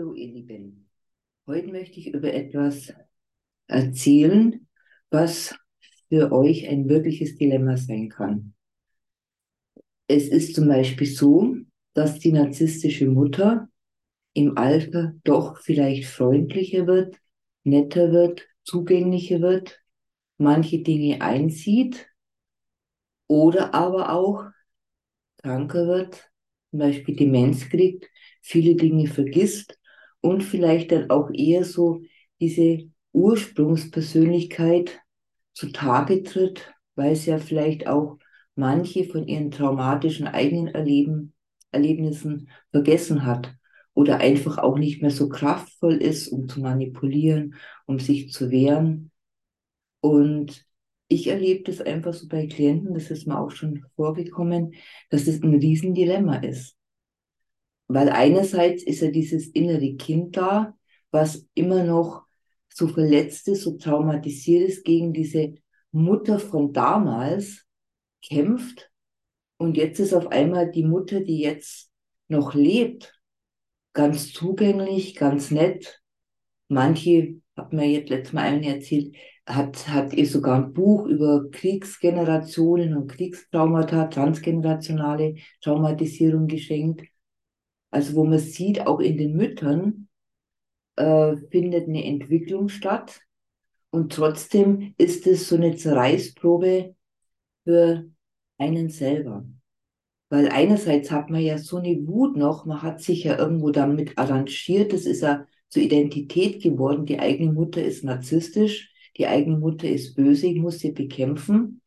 So, ihr Lieben, heute möchte ich über etwas erzählen, was für euch ein wirkliches Dilemma sein kann. Es ist zum Beispiel so, dass die narzisstische Mutter im Alter doch vielleicht freundlicher wird, netter wird, zugänglicher wird, manche Dinge einsieht oder aber auch kranker wird, zum Beispiel Demenz kriegt, viele Dinge vergisst und vielleicht dann auch eher so diese Ursprungspersönlichkeit zutage tritt, weil es ja vielleicht auch manche von ihren traumatischen eigenen Erleben, Erlebnissen vergessen hat oder einfach auch nicht mehr so kraftvoll ist, um zu manipulieren, um sich zu wehren. Und ich erlebe das einfach so bei Klienten, das ist mir auch schon vorgekommen, dass es ein Riesendilemma ist. Weil einerseits ist ja dieses innere Kind da, was immer noch so verletzt ist, so traumatisiert ist, gegen diese Mutter von damals kämpft. Und jetzt ist auf einmal die Mutter, die jetzt noch lebt, ganz zugänglich, ganz nett. Manche, hat mir jetzt letztes Mal einen erzählt, hat, hat ihr sogar ein Buch über Kriegsgenerationen und Kriegstraumata, transgenerationale Traumatisierung geschenkt. Also wo man sieht, auch in den Müttern äh, findet eine Entwicklung statt. Und trotzdem ist es so eine Zerreißprobe für einen selber. Weil einerseits hat man ja so eine Wut noch, man hat sich ja irgendwo damit arrangiert, das ist ja zur Identität geworden, die eigene Mutter ist narzisstisch, die eigene Mutter ist böse, ich muss sie bekämpfen.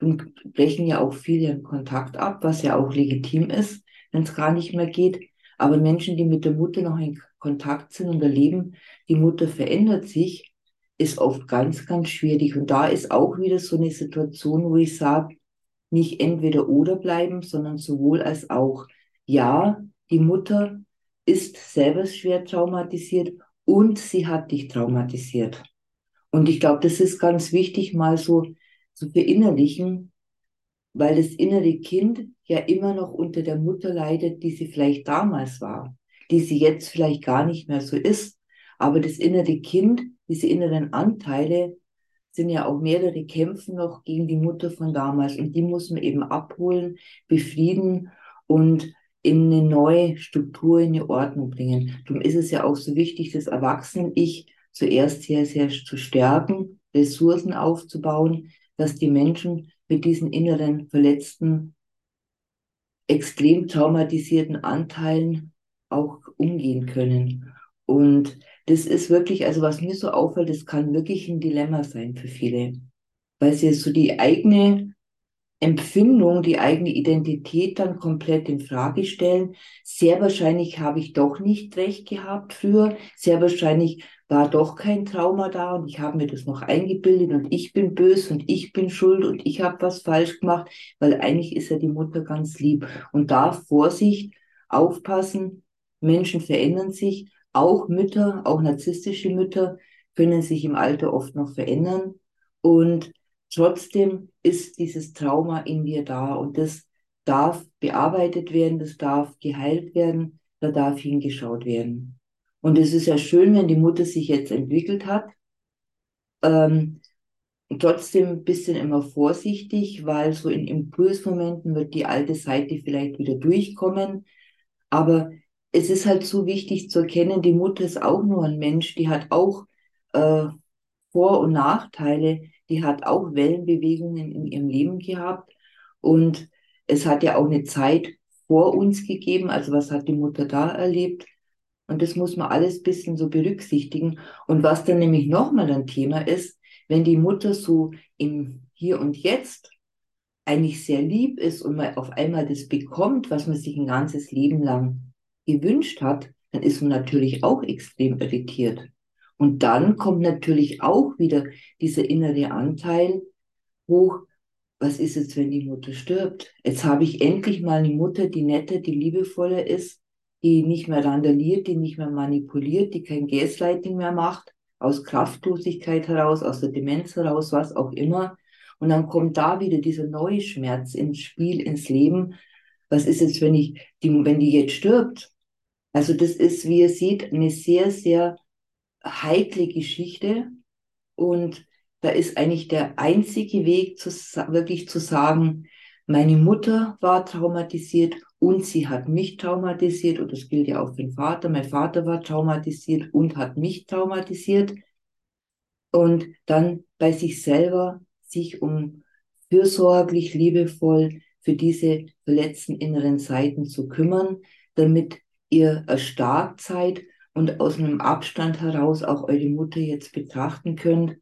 Und brechen ja auch viele Kontakt ab, was ja auch legitim ist wenn es gar nicht mehr geht. Aber Menschen, die mit der Mutter noch in Kontakt sind und erleben, die Mutter verändert sich, ist oft ganz, ganz schwierig. Und da ist auch wieder so eine Situation, wo ich sage, nicht entweder oder bleiben, sondern sowohl als auch. Ja, die Mutter ist selber schwer traumatisiert und sie hat dich traumatisiert. Und ich glaube, das ist ganz wichtig, mal so zu verinnerlichen, weil das innere Kind ja immer noch unter der Mutter leidet, die sie vielleicht damals war, die sie jetzt vielleicht gar nicht mehr so ist. Aber das innere Kind, diese inneren Anteile, sind ja auch mehrere Kämpfen noch gegen die Mutter von damals. Und die muss man eben abholen, befrieden und in eine neue Struktur, in eine Ordnung bringen. Darum ist es ja auch so wichtig, das Erwachsenen-Ich zuerst sehr, sehr zu stärken, Ressourcen aufzubauen, dass die Menschen mit diesen inneren verletzten, extrem traumatisierten Anteilen auch umgehen können. Und das ist wirklich, also was mir so auffällt, das kann wirklich ein Dilemma sein für viele, weil sie so die eigene Empfindung, die eigene Identität dann komplett in Frage stellen. Sehr wahrscheinlich habe ich doch nicht recht gehabt früher. Sehr wahrscheinlich war doch kein Trauma da und ich habe mir das noch eingebildet und ich bin böse und ich bin schuld und ich habe was falsch gemacht, weil eigentlich ist ja die Mutter ganz lieb. Und da Vorsicht, aufpassen, Menschen verändern sich, auch Mütter, auch narzisstische Mütter können sich im Alter oft noch verändern und Trotzdem ist dieses Trauma in dir da und das darf bearbeitet werden, das darf geheilt werden, da darf hingeschaut werden. Und es ist ja schön, wenn die Mutter sich jetzt entwickelt hat. Ähm, trotzdem ein bisschen immer vorsichtig, weil so in Impulsmomenten wird die alte Seite vielleicht wieder durchkommen. Aber es ist halt so wichtig zu erkennen, die Mutter ist auch nur ein Mensch, die hat auch äh, Vor- und Nachteile die hat auch Wellenbewegungen in ihrem Leben gehabt. Und es hat ja auch eine Zeit vor uns gegeben. Also was hat die Mutter da erlebt? Und das muss man alles ein bisschen so berücksichtigen. Und was dann nämlich nochmal ein Thema ist, wenn die Mutter so im Hier und Jetzt eigentlich sehr lieb ist und man auf einmal das bekommt, was man sich ein ganzes Leben lang gewünscht hat, dann ist man natürlich auch extrem irritiert. Und dann kommt natürlich auch wieder dieser innere Anteil hoch. Was ist jetzt, wenn die Mutter stirbt? Jetzt habe ich endlich mal eine Mutter, die netter, die liebevoller ist, die nicht mehr randaliert, die nicht mehr manipuliert, die kein Gaslighting mehr macht, aus Kraftlosigkeit heraus, aus der Demenz heraus, was auch immer. Und dann kommt da wieder dieser neue Schmerz ins Spiel, ins Leben. Was ist jetzt, wenn ich, die, wenn die jetzt stirbt? Also das ist, wie ihr seht, eine sehr, sehr heikle Geschichte und da ist eigentlich der einzige Weg, zu, wirklich zu sagen, meine Mutter war traumatisiert und sie hat mich traumatisiert und das gilt ja auch für den Vater. Mein Vater war traumatisiert und hat mich traumatisiert. Und dann bei sich selber sich um fürsorglich, liebevoll für diese verletzten inneren Seiten zu kümmern, damit ihr erstarkt seid und aus einem Abstand heraus auch eure Mutter jetzt betrachten könnt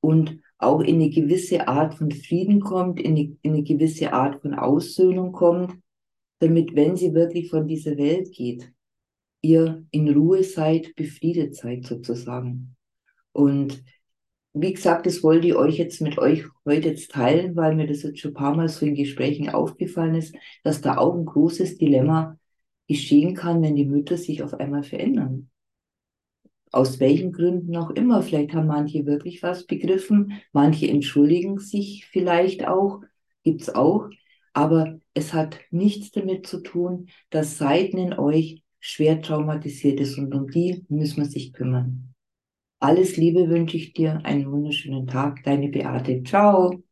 und auch in eine gewisse Art von Frieden kommt, in eine, in eine gewisse Art von Aussöhnung kommt, damit, wenn sie wirklich von dieser Welt geht, ihr in Ruhe seid, befriedet seid sozusagen. Und wie gesagt, das wollte ich euch jetzt mit euch heute jetzt teilen, weil mir das jetzt schon ein paar Mal so in Gesprächen aufgefallen ist, dass da auch ein großes Dilemma geschehen kann, wenn die Mütter sich auf einmal verändern aus welchen Gründen auch immer. Vielleicht haben manche wirklich was begriffen, manche entschuldigen sich vielleicht auch, gibt's auch. Aber es hat nichts damit zu tun, dass Seiten in euch schwer traumatisiert ist und um die müssen wir sich kümmern. Alles Liebe wünsche ich dir, einen wunderschönen Tag, deine Beate. Ciao.